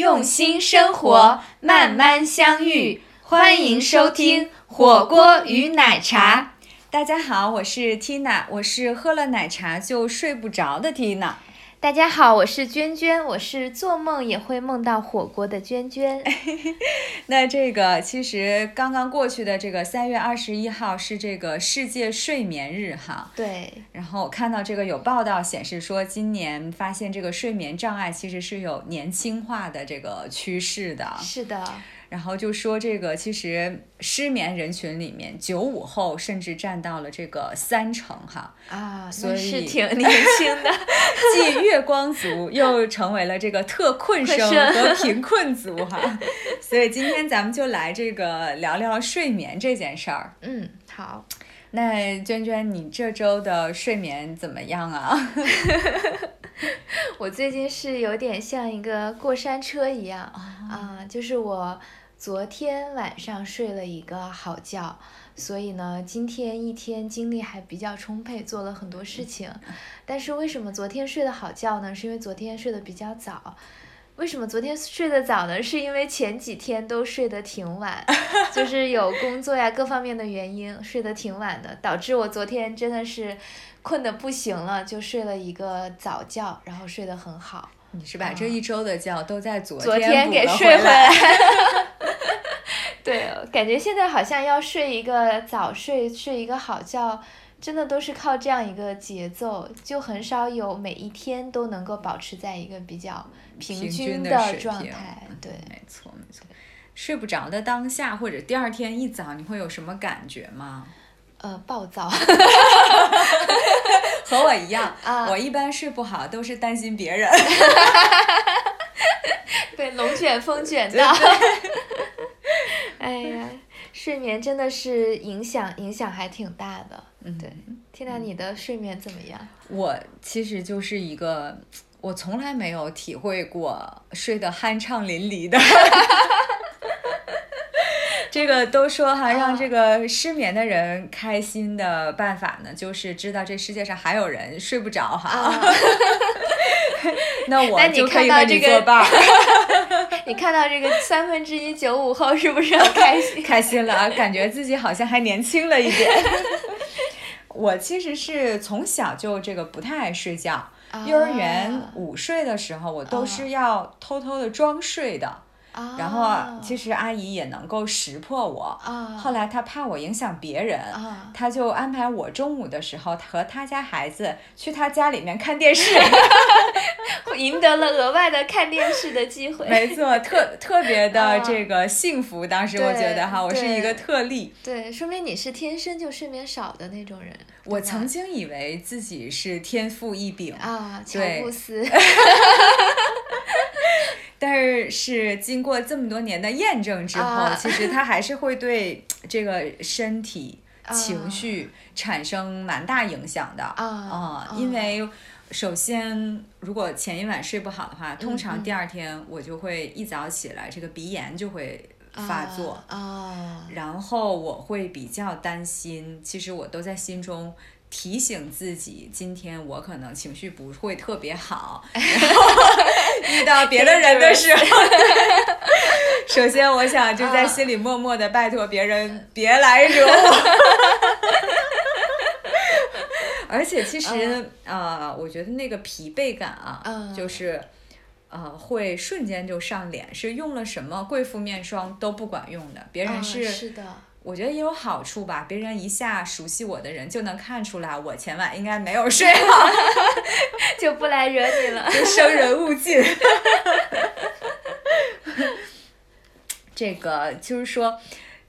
用心生活，慢慢相遇。欢迎收听《火锅与奶茶》。大家好，我是 Tina，我是喝了奶茶就睡不着的 Tina。大家好，我是娟娟，我是做梦也会梦到火锅的娟娟。那这个其实刚刚过去的这个三月二十一号是这个世界睡眠日哈。对。然后我看到这个有报道显示说，今年发现这个睡眠障碍其实是有年轻化的这个趋势的。是的。然后就说这个，其实失眠人群里面，九五后甚至占到了这个三成哈啊，所以是挺年轻的，既月光族又成为了这个特困生和贫困族哈。所以今天咱们就来这个聊聊睡眠这件事儿。嗯，好。那娟娟，你这周的睡眠怎么样啊？我最近是有点像一个过山车一样啊，就是我。昨天晚上睡了一个好觉，所以呢，今天一天精力还比较充沛，做了很多事情。但是为什么昨天睡得好觉呢？是因为昨天睡得比较早。为什么昨天睡得早呢？是因为前几天都睡得挺晚，就是有工作呀各方面的原因，睡得挺晚的，导致我昨天真的是困得不行了，就睡了一个早觉，然后睡得很好。你是把这一周的觉都在昨天给睡回来？对，感觉现在好像要睡一个早睡，睡一个好觉，真的都是靠这样一个节奏，就很少有每一天都能够保持在一个比较平均的状态。对，没错没错。睡不着的当下或者第二天一早，你会有什么感觉吗？呃，暴躁。和我一样，我一般睡不好都是担心别人。被龙卷风卷到。哎呀，睡眠真的是影响影响还挺大的。嗯，对，听到你的睡眠怎么样？我其实就是一个，我从来没有体会过睡得酣畅淋漓的。这个都说哈，让这个失眠的人开心的办法呢，就是知道这世界上还有人睡不着哈。那我就可以和你作伴。你看到这个三分之一九五后是不是很开心？开心了啊，感觉自己好像还年轻了一点。我其实是从小就这个不太爱睡觉，幼儿园午睡的时候，我都是要偷偷的装睡的。然后其实阿姨也能够识破我，后来她怕我影响别人，她就安排我中午的时候和她家孩子去她家里面看电视，赢得了额外的看电视的机会。没错，特 特别的这个幸福。当时我觉得哈，我是一个特例。对，说明你是天生就睡眠少的那种人。我曾经以为自己是天赋异禀啊，乔布斯。但是是经过这么多年的验证之后，其实它还是会对这个身体、情绪产生蛮大影响的啊。因为首先，如果前一晚睡不好的话，通常第二天我就会一早起来，这个鼻炎就会发作啊。然后我会比较担心，其实我都在心中。提醒自己，今天我可能情绪不会特别好，然后遇到别的人的时候，首先我想就在心里默默的拜托别人别来惹我。而且其实啊，我觉得那个疲惫感啊，就是呃会瞬间就上脸，是用了什么贵妇面霜都不管用的，别人是是的。我觉得也有好处吧，别人一下熟悉我的人就能看出来我前晚应该没有睡好，就不来惹你了，生人勿近。这个就是说，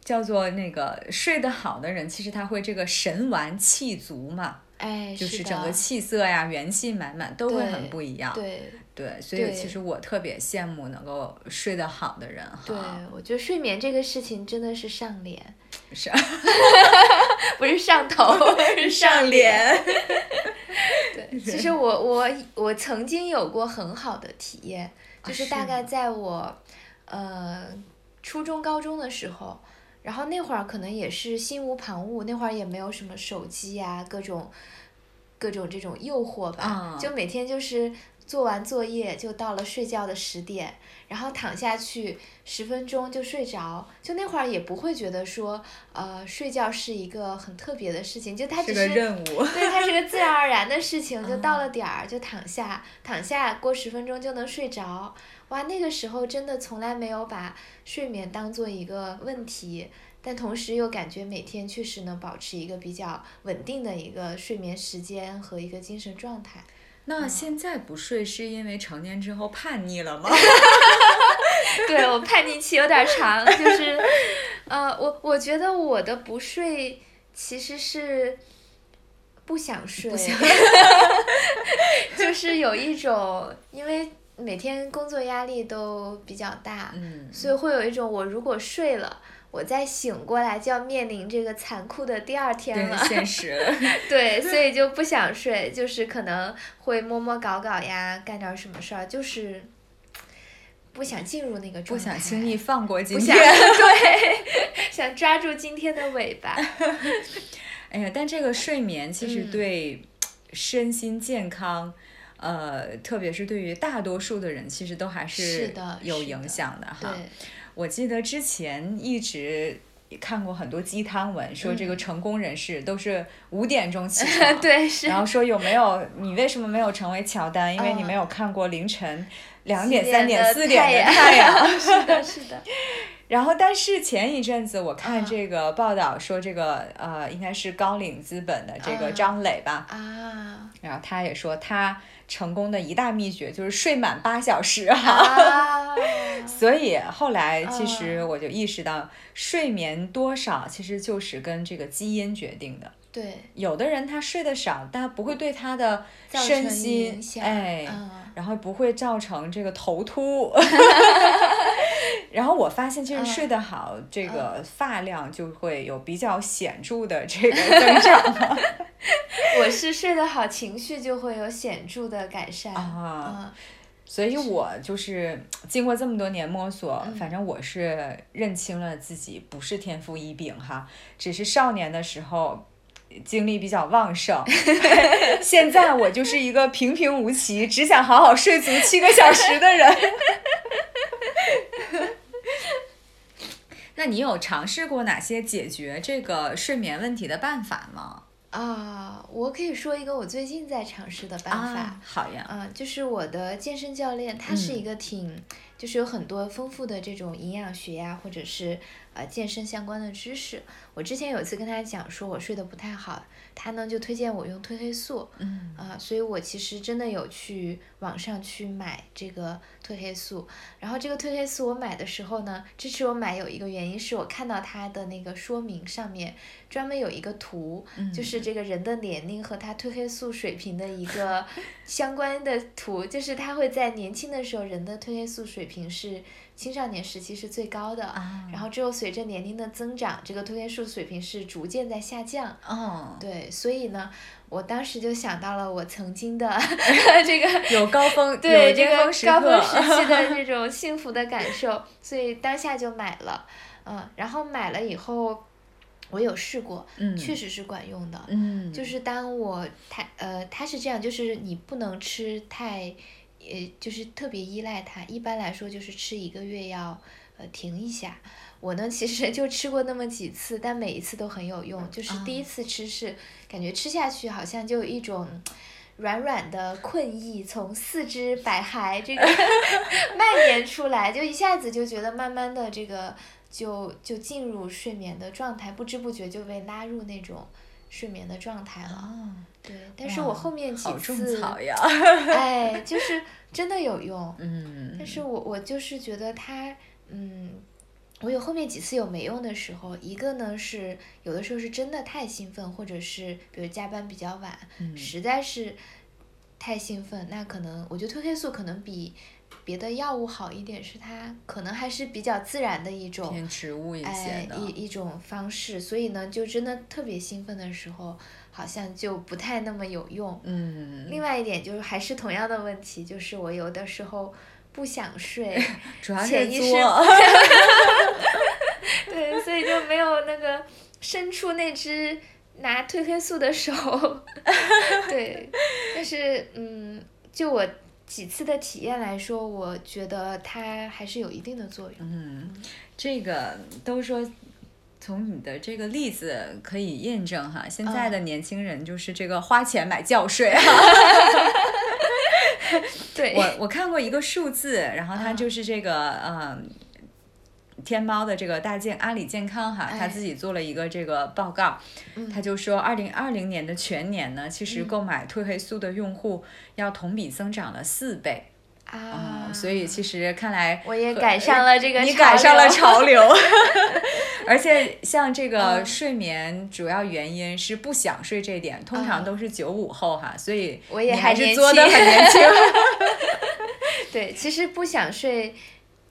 叫做那个睡得好的人，其实他会这个神完气足嘛。哎，就是整个气色呀，元气满满，都会很不一样。对对，所以其实我特别羡慕能够睡得好的人哈。对，我觉得睡眠这个事情真的是上脸，上 不是上头，是上脸。对，其实我我我曾经有过很好的体验，就是大概在我呃初中高中的时候。然后那会儿可能也是心无旁骛，那会儿也没有什么手机呀，各种各种这种诱惑吧，就每天就是做完作业就到了睡觉的十点，然后躺下去十分钟就睡着，就那会儿也不会觉得说，呃，睡觉是一个很特别的事情，就它只是任务，对，它是个自然而然的事情，就到了点儿就躺下，躺下过十分钟就能睡着，哇，那个时候真的从来没有把睡眠当做一个问题。但同时又感觉每天确实能保持一个比较稳定的一个睡眠时间和一个精神状态。那现在不睡是因为成年之后叛逆了吗？对我叛逆期有点长，就是，呃，我我觉得我的不睡其实是不想睡，就是有一种因为每天工作压力都比较大，嗯，所以会有一种我如果睡了。我在醒过来就要面临这个残酷的第二天了，现实。对，所以就不想睡，就是可能会摸摸搞搞呀，干点什么事儿，就是不想进入那个状态。不想轻易放过今天。对，想抓住今天的尾巴。哎呀，但这个睡眠其实对身心健康，呃，特别是对于大多数的人，其实都还是有影响的哈。我记得之前一直看过很多鸡汤文，说这个成功人士都是五点钟起床，对，是。然后说有没有你为什么没有成为乔丹？因为你没有看过凌晨两点、三点、四点的太阳。是的，是的。然后，但是前一阵子我看这个报道说，这个呃，应该是高瓴资本的这个张磊吧。啊。然后他也说他。成功的一大秘诀就是睡满八小时哈，所以后来其实我就意识到，睡眠多少其实就是跟这个基因决定的。对，有的人他睡得少，但不会对他的身心哎，然后不会造成这个头秃。然后我发现，其实睡得好，这个发量就会有比较显著的这个增长。我是睡得好，情绪就会有显著的改善啊。所以我就是经过这么多年摸索，反正我是认清了自己不是天赋异禀哈，只是少年的时候精力比较旺盛。现在我就是一个平平无奇，只想好好睡足七个小时的人。那你有尝试过哪些解决这个睡眠问题的办法吗？啊，我可以说一个我最近在尝试的办法。好呀。嗯，就是我的健身教练，他是一个挺，就是有很多丰富的这种营养学呀，或者是呃健身相关的知识。我之前有一次跟他讲说我睡得不太好。他呢就推荐我用褪黑素，嗯啊，所以我其实真的有去网上去买这个褪黑素，然后这个褪黑素我买的时候呢，支持我买有一个原因是我看到它的那个说明上面专门有一个图，就是这个人的年龄和他褪黑素水平的一个相关的图，就是他会在年轻的时候人的褪黑素水平是。青少年时期是最高的，然后之后随着年龄的增长，这个褪黑素水平是逐渐在下降。哦，对，所以呢，我当时就想到了我曾经的 这个有高峰，对这个高峰时期的 这种幸福的感受，所以当下就买了。嗯，然后买了以后，我有试过，确实是管用的。嗯，就是当我太呃，它是这样，就是你不能吃太。呃，就是特别依赖它。一般来说，就是吃一个月要呃停一下。我呢，其实就吃过那么几次，但每一次都很有用。就是第一次吃是感觉吃下去好像就有一种软软的困意从四肢百骸这个 蔓延出来，就一下子就觉得慢慢的这个就就进入睡眠的状态，不知不觉就被拉入那种睡眠的状态了。对，但是我后面几次，哎，就是真的有用。嗯。但是我我就是觉得它，嗯，我有后面几次有没用的时候，一个呢是有的时候是真的太兴奋，或者是比如加班比较晚，实在是太兴奋，那可能我觉得褪黑素可能比别的药物好一点，是它可能还是比较自然的一种偏植物一些的，一一种方式，所以呢，就真的特别兴奋的时候。好像就不太那么有用。嗯。另外一点就是还是同样的问题，就是我有的时候不想睡，潜意识。对，所以就没有那个伸出那只拿褪黑素的手。对。但是，嗯，就我几次的体验来说，我觉得它还是有一定的作用。嗯，这个都说从你的这个例子可以验证哈，现在的年轻人就是这个花钱买觉睡哈。对，我我看过一个数字，然后它就是这个嗯。天猫的这个大健阿里健康哈，他自己做了一个这个报告，他就说二零二零年的全年呢，其实购买褪黑素的用户要同比增长了四倍啊，所以其实看来我也赶上了这个，你赶上了潮流，而且像这个睡眠主要原因是不想睡这点，通常都是九五后哈，所以我也还是作的很年轻，对，其实不想睡。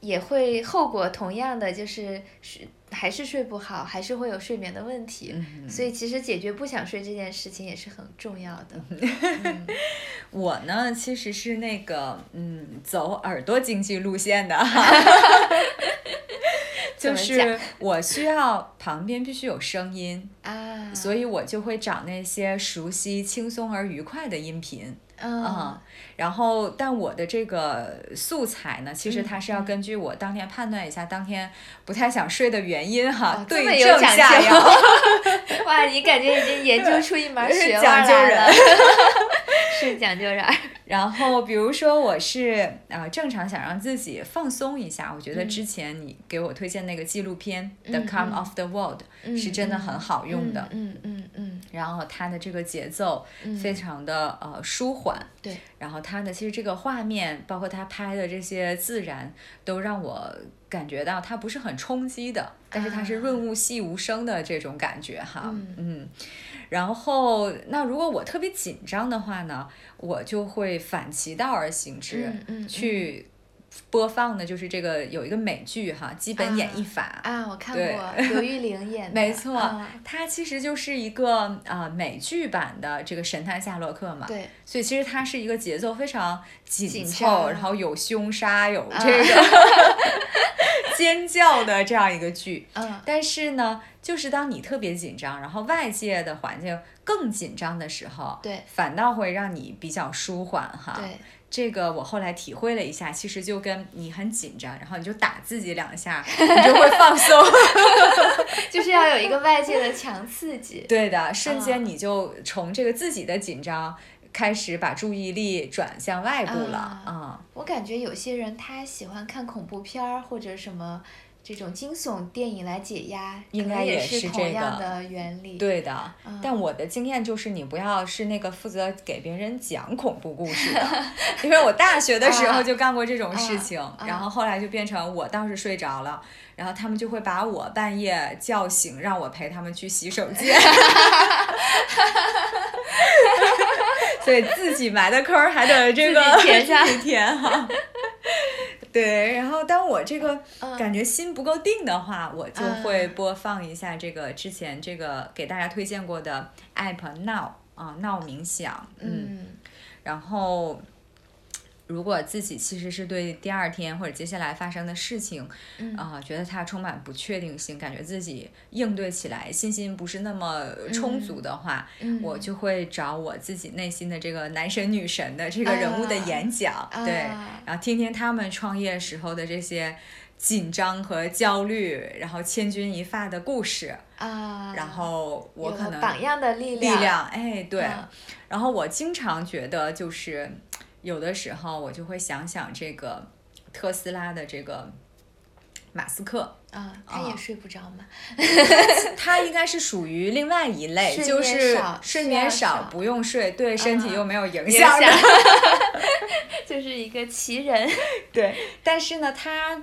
也会后果同样的，就是睡还是睡不好，还是会有睡眠的问题。所以其实解决不想睡这件事情也是很重要的。我呢，其实是那个嗯，走耳朵经济路线的，就是我需要旁边必须有声音啊，所以我就会找那些熟悉、轻松而愉快的音频。嗯，然后，但我的这个素材呢，其实它是要根据我当天判断一下当天不太想睡的原因哈，对症下药。哇，你感觉已经研究出一门 学问来了，是讲究人。然后，比如说我是啊，正常想让自己放松一下，我觉得之前你给我推荐那个纪录片《The Come of the World》是真的很好用的。嗯嗯嗯。然后它的这个节奏非常的呃舒缓。对。然后它的其实这个画面，包括它拍的这些自然，都让我感觉到它不是很冲击的，但是它是润物细无声的这种感觉哈。嗯。然后，那如果我特别紧张的话呢，我就会反其道而行之，去播放的，就是这个有一个美剧哈，《基本演绎法》啊，我看过，刘玉玲演的，没错，它其实就是一个啊美剧版的这个《神探夏洛克》嘛，对，所以其实它是一个节奏非常紧凑，然后有凶杀，有这个 尖叫的这样一个剧，嗯，但是呢。就是当你特别紧张，然后外界的环境更紧张的时候，对，反倒会让你比较舒缓哈。对，这个我后来体会了一下，其实就跟你很紧张，然后你就打自己两下，你就会放松。就是要有一个外界的强刺激。对的，瞬间你就从这个自己的紧张开始把注意力转向外部了啊。我感觉有些人他喜欢看恐怖片儿或者什么。这种惊悚电影来解压，应该也是同样的原理。对的，但我的经验就是，你不要是那个负责给别人讲恐怖故事的，因为我大学的时候就干过这种事情，然后后来就变成我倒是睡着了，然后他们就会把我半夜叫醒，让我陪他们去洗手间。所以自己埋的坑还得这个填下 填哈。对，然后当我这个感觉心不够定的话，我就会播放一下这个之前这个给大家推荐过的 app Now 啊，Now 冥想，嗯，然后。如果自己其实是对第二天或者接下来发生的事情，啊，觉得它充满不确定性，感觉自己应对起来信心不是那么充足的话，我就会找我自己内心的这个男神女神的这个人物的演讲，对，然后听听他们创业时候的这些紧张和焦虑，然后千钧一发的故事啊，然后我可能榜样的力量，力量，哎，对，然后我经常觉得就是。有的时候我就会想想这个特斯拉的这个马斯克啊，他也睡不着吗？他应该是属于另外一类，就是睡眠少，不用睡，对身体又没有影响的，就是一个奇人。对，但是呢，他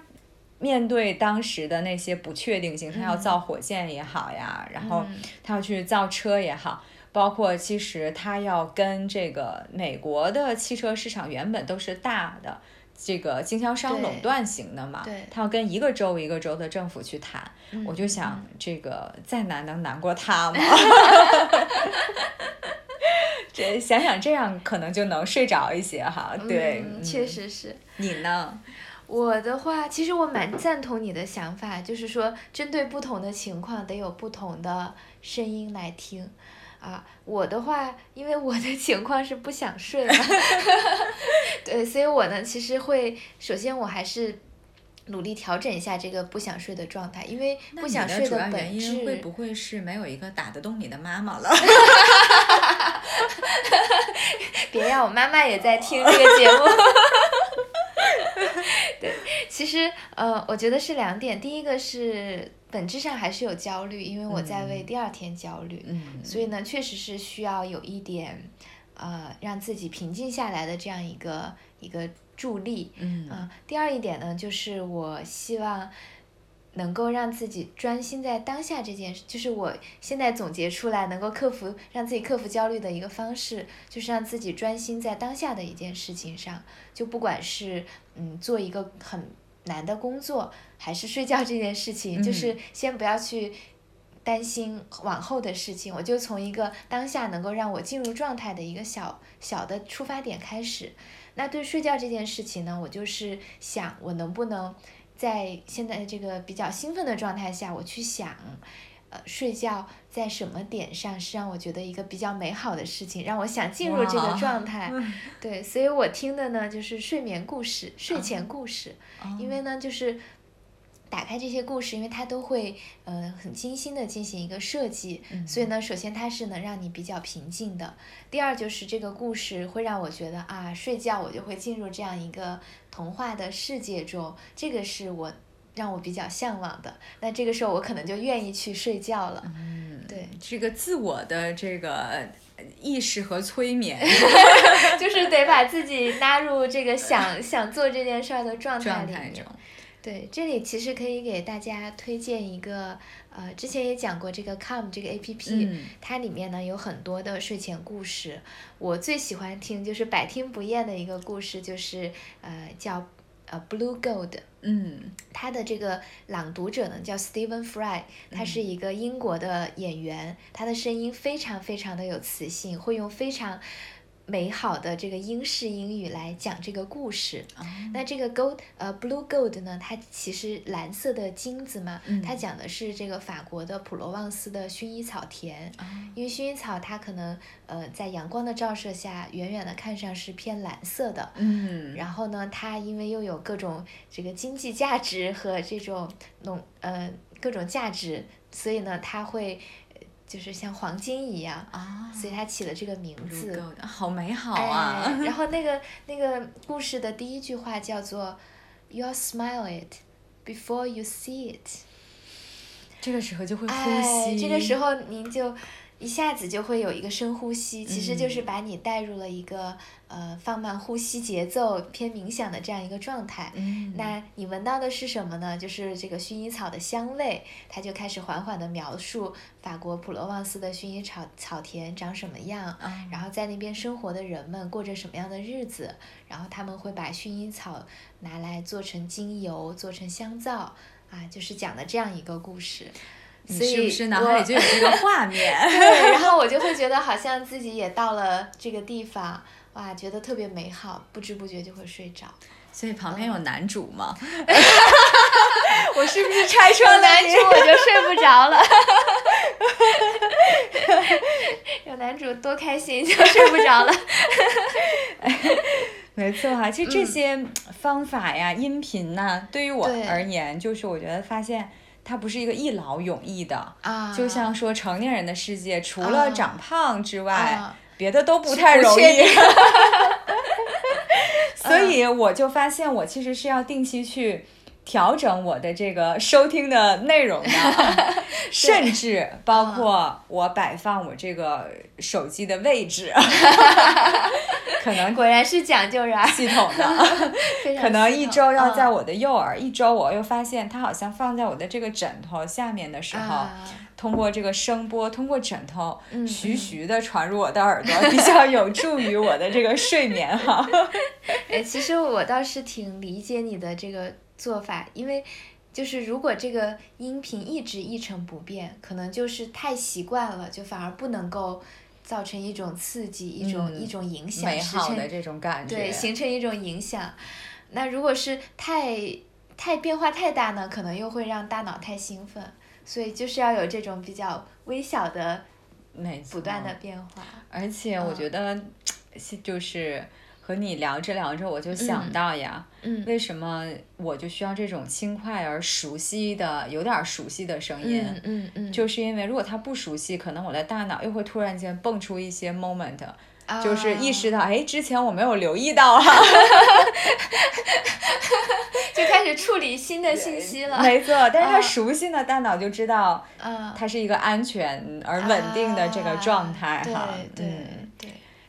面对当时的那些不确定性，他要造火箭也好呀，然后他要去造车也好。包括其实他要跟这个美国的汽车市场原本都是大的这个经销商垄断型的嘛，他要跟一个州一个州的政府去谈，我就想这个再难能难过他吗？这想想这样可能就能睡着一些哈，对，确实是。你呢？我的话，其实我蛮赞同你的想法，就是说针对不同的情况得有不同的声音来听。啊，我的话，因为我的情况是不想睡嘛，对，所以我呢，其实会首先我还是努力调整一下这个不想睡的状态，因为不想睡的本质会不会是没有一个打得动你的妈妈了？别呀我妈妈也在听这个节目。对，其实呃，我觉得是两点，第一个是。本质上还是有焦虑，因为我在为第二天焦虑，所以呢，确实是需要有一点，呃，让自己平静下来的这样一个一个助力。嗯，第二一点呢，就是我希望能够让自己专心在当下这件事，就是我现在总结出来能够克服让自己克服焦虑的一个方式，就是让自己专心在当下的一件事情上，就不管是嗯做一个很。难的工作还是睡觉这件事情，就是先不要去担心往后的事情，我就从一个当下能够让我进入状态的一个小小的出发点开始。那对睡觉这件事情呢，我就是想我能不能在现在这个比较兴奋的状态下，我去想。呃，睡觉在什么点上是让我觉得一个比较美好的事情，让我想进入这个状态。对，所以我听的呢就是睡眠故事、睡前故事，因为呢就是打开这些故事，因为它都会呃很精心的进行一个设计，所以呢，首先它是能让你比较平静的。第二就是这个故事会让我觉得啊，睡觉我就会进入这样一个童话的世界中，这个是我。让我比较向往的，那这个时候我可能就愿意去睡觉了。嗯，对，这个自我的这个意识和催眠，就是得把自己拉入这个想 想做这件事儿的状态里面。对，这里其实可以给大家推荐一个，呃，之前也讲过这个 Calm 这个 A P P，它里面呢有很多的睡前故事。我最喜欢听就是百听不厌的一个故事，就是呃叫。呃，Blue Gold，嗯，他的这个朗读者呢叫 Stephen Fry，他是一个英国的演员，他的声音非常非常的有磁性，会用非常。美好的这个英式英语来讲这个故事，那这个 gold 呃 blue gold 呢，它其实蓝色的金子嘛，它讲的是这个法国的普罗旺斯的薰衣草田，因为薰衣草它可能呃在阳光的照射下，远远的看上是偏蓝色的，嗯，然后呢，它因为又有各种这个经济价值和这种农呃各种价值，所以呢，它会。就是像黄金一样，所以他起了这个名字，好美好啊！然后那个那个故事的第一句话叫做，You smile it before you see it。这个时候就会呼吸。这个时候您就。一下子就会有一个深呼吸，其实就是把你带入了一个呃放慢呼吸节奏、偏冥想的这样一个状态。那你闻到的是什么呢？就是这个薰衣草的香味，它就开始缓缓地描述法国普罗旺斯的薰衣草草田长什么样，然后在那边生活的人们过着什么样的日子，然后他们会把薰衣草拿来做成精油、做成香皂，啊，就是讲的这样一个故事。你是不是脑海里就有这个画面？对，然后我就会觉得好像自己也到了这个地方，哇，觉得特别美好，不知不觉就会睡着。所以旁边有男主吗？我是不是拆穿男主我就睡不着了？有男主多开心，就睡不着了。没错哈，其实这些方法呀、音频呐，对于我而言，就是我觉得发现。它不是一个一劳永逸的，就像说成年人的世界，除了长胖之外，别的都不太容易。所以我就发现，我其实是要定期去。调整我的这个收听的内容的，甚至包括我摆放我这个手机的位置，可能果然是讲究人系统的，可能一周要在我的右耳，一周我又发现它好像放在我的这个枕头下面的时候，通过这个声波，通过枕头徐徐的传入我的耳朵，比较有助于我的这个睡眠哈。哎，其实我倒是挺理解你的这个。做法，因为就是如果这个音频一直一成不变，可能就是太习惯了，就反而不能够造成一种刺激，一种一种影响，美好的这种感觉，对，形成一种影响。那如果是太太变化太大呢，可能又会让大脑太兴奋，所以就是要有这种比较微小的。没不断的变化。而且我觉得，就是和你聊着聊着，我就想到呀，嗯，为什么我就需要这种轻快而熟悉的、有点熟悉的声音？嗯嗯，就是因为如果它不熟悉，可能我的大脑又会突然间蹦出一些 moment。就是意识到，哎，之前我没有留意到哈，就开始处理新的信息了。没错，但是他熟悉呢，大脑就知道，嗯，它是一个安全而稳定的这个状态哈。对对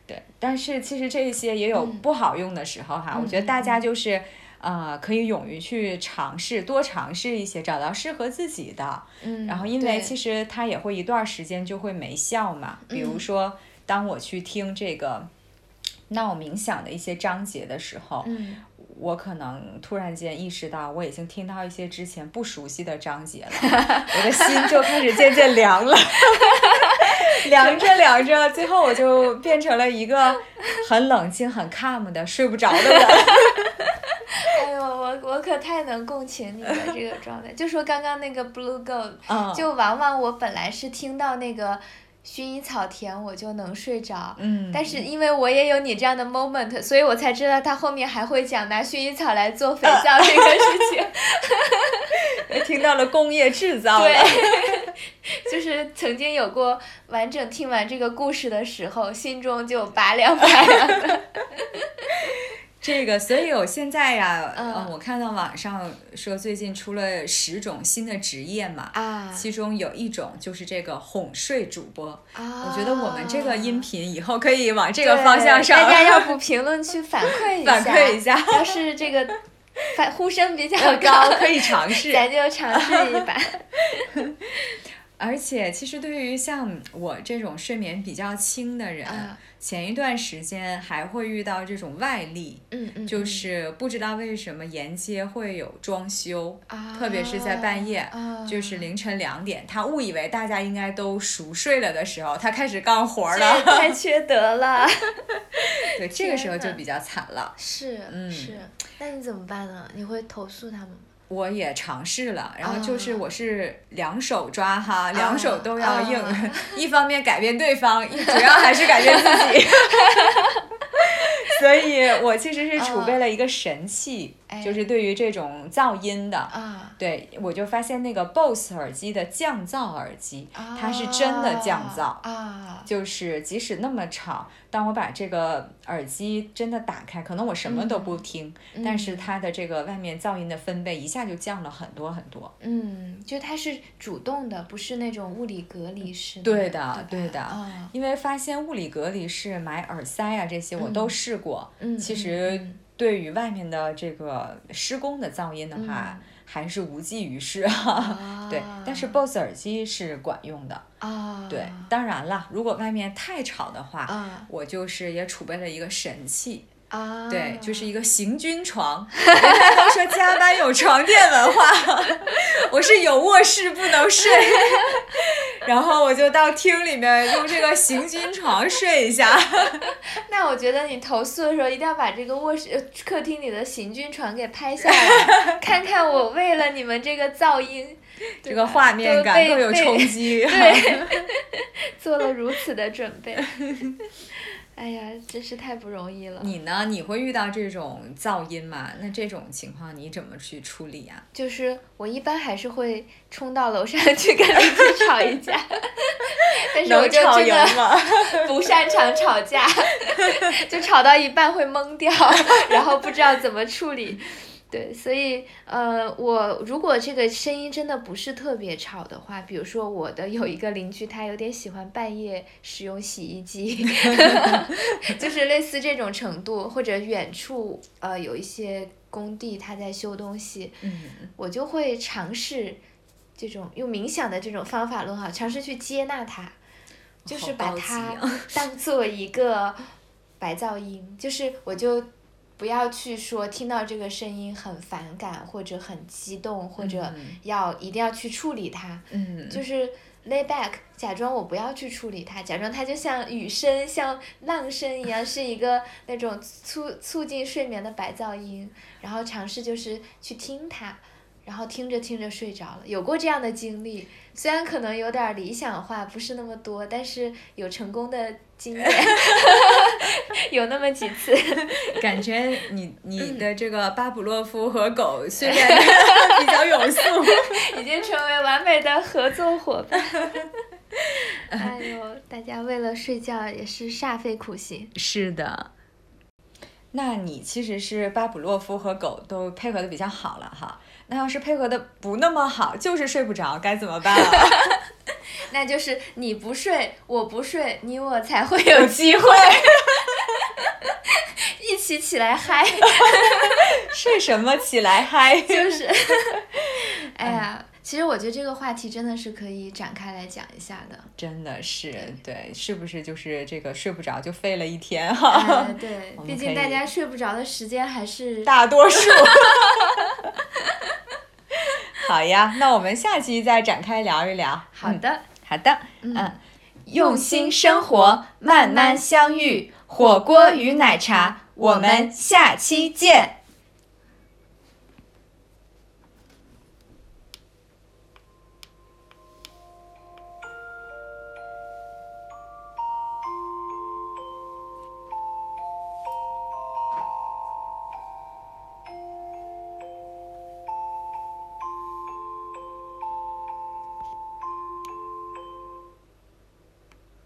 对，但是其实这些也有不好用的时候哈。我觉得大家就是呃，可以勇于去尝试，多尝试一些，找到适合自己的。嗯。然后，因为其实它也会一段时间就会没效嘛，比如说。当我去听这个闹冥想的一些章节的时候，嗯，我可能突然间意识到，我已经听到一些之前不熟悉的章节了，我的心就开始渐渐凉了，凉着凉着，最后我就变成了一个很冷静、很 calm 的睡不着的人。哎呦，我我可太能共情你的这个状态。就说刚刚那个 Blue Gold，就往往我本来是听到那个。薰衣草甜，我就能睡着。嗯，但是因为我也有你这样的 moment，所以我才知道他后面还会讲拿薰衣草来做肥皂这个事情。听到了工业制造。对，就是曾经有过完整听完这个故事的时候，心中就拔凉拔凉的。这个，所以我现在呀，嗯，我看到网上说最近出了十种新的职业嘛，啊，其中有一种就是这个哄睡主播，啊，我觉得我们这个音频以后可以往这个方向上，大家要不评论区反馈一下，反馈一下，要是这个反呼声比较高，可以尝试，咱就尝试一把。而且，其实对于像我这种睡眠比较轻的人。前一段时间还会遇到这种外力，嗯嗯，就是不知道为什么沿街会有装修，啊，特别是在半夜，就是凌晨两点，他误以为大家应该都熟睡了的时候，他开始干活了，太缺德了 对，这个时候就比较惨了，是，嗯，是，那你怎么办呢？你会投诉他们吗？我也尝试了，然后就是我是两手抓哈，两手都要硬，一方面改变对方，主要还是改变自己。所以我其实是储备了一个神器，就是对于这种噪音的，对我就发现那个 BOSS 耳机的降噪耳机，它是真的降噪，就是即使那么吵，当我把这个耳机真的打开，可能我什么都不听，但是它的这个外面噪音的分贝一下就降了很多很多。嗯，就它是主动的，不是那种物理隔离式的。对的，对的，因为发现物理隔离式买耳塞啊这些我都试过。嗯，其实对于外面的这个施工的噪音的话，还是无济于事哈。对，但是 BOSS 耳机是管用的。啊，对，当然了，如果外面太吵的话，啊，我就是也储备了一个神器。啊，对，就是一个行军床。人家都说加班有床垫文化，我是有卧室不能睡，然后我就到厅里面用这个行军床睡一下。那我觉得你投诉的时候一定要把这个卧室、客厅里的行军床给拍下来，看看我为了你们这个噪音，这个画面感更有冲击，对，做了如此的准备。哎呀，真是太不容易了。你呢？你会遇到这种噪音吗？那这种情况你怎么去处理啊？就是我一般还是会冲到楼上 去跟邻居吵一架，但是我就真的 不擅长吵架，就吵到一半会懵掉，然后不知道怎么处理。对，所以呃，我如果这个声音真的不是特别吵的话，比如说我的有一个邻居，他有点喜欢半夜使用洗衣机，就是类似这种程度，或者远处呃有一些工地他在修东西，嗯，我就会尝试这种用冥想的这种方法论哈，尝试去接纳它，就是把它当做一个白噪音，就是我就。不要去说听到这个声音很反感或者很激动，或者要一定要去处理它，就是 lay back，假装我不要去处理它，假装它就像雨声、像浪声一样，是一个 那种促促进睡眠的白噪音，然后尝试就是去听它。然后听着听着睡着了，有过这样的经历。虽然可能有点理想化，不是那么多，但是有成功的经验，有那么几次。感觉你你的这个巴甫洛夫和狗训练的比较有素，已经成为完美的合作伙伴。哎呦，大家为了睡觉也是煞费苦心。是的。那你其实是巴甫洛夫和狗都配合的比较好了哈。那要是配合的不那么好，就是睡不着，该怎么办啊？那就是你不睡，我不睡，你我才会有机会，一起起来嗨。睡什么起来嗨？就是，哎呀。其实我觉得这个话题真的是可以展开来讲一下的，真的是对，是不是就是这个睡不着就废了一天哈？对，毕竟大家睡不着的时间还是大多数。好呀，那我们下期再展开聊一聊。好的，好的，嗯，用心生活，慢慢相遇，火锅与奶茶，我们下期见。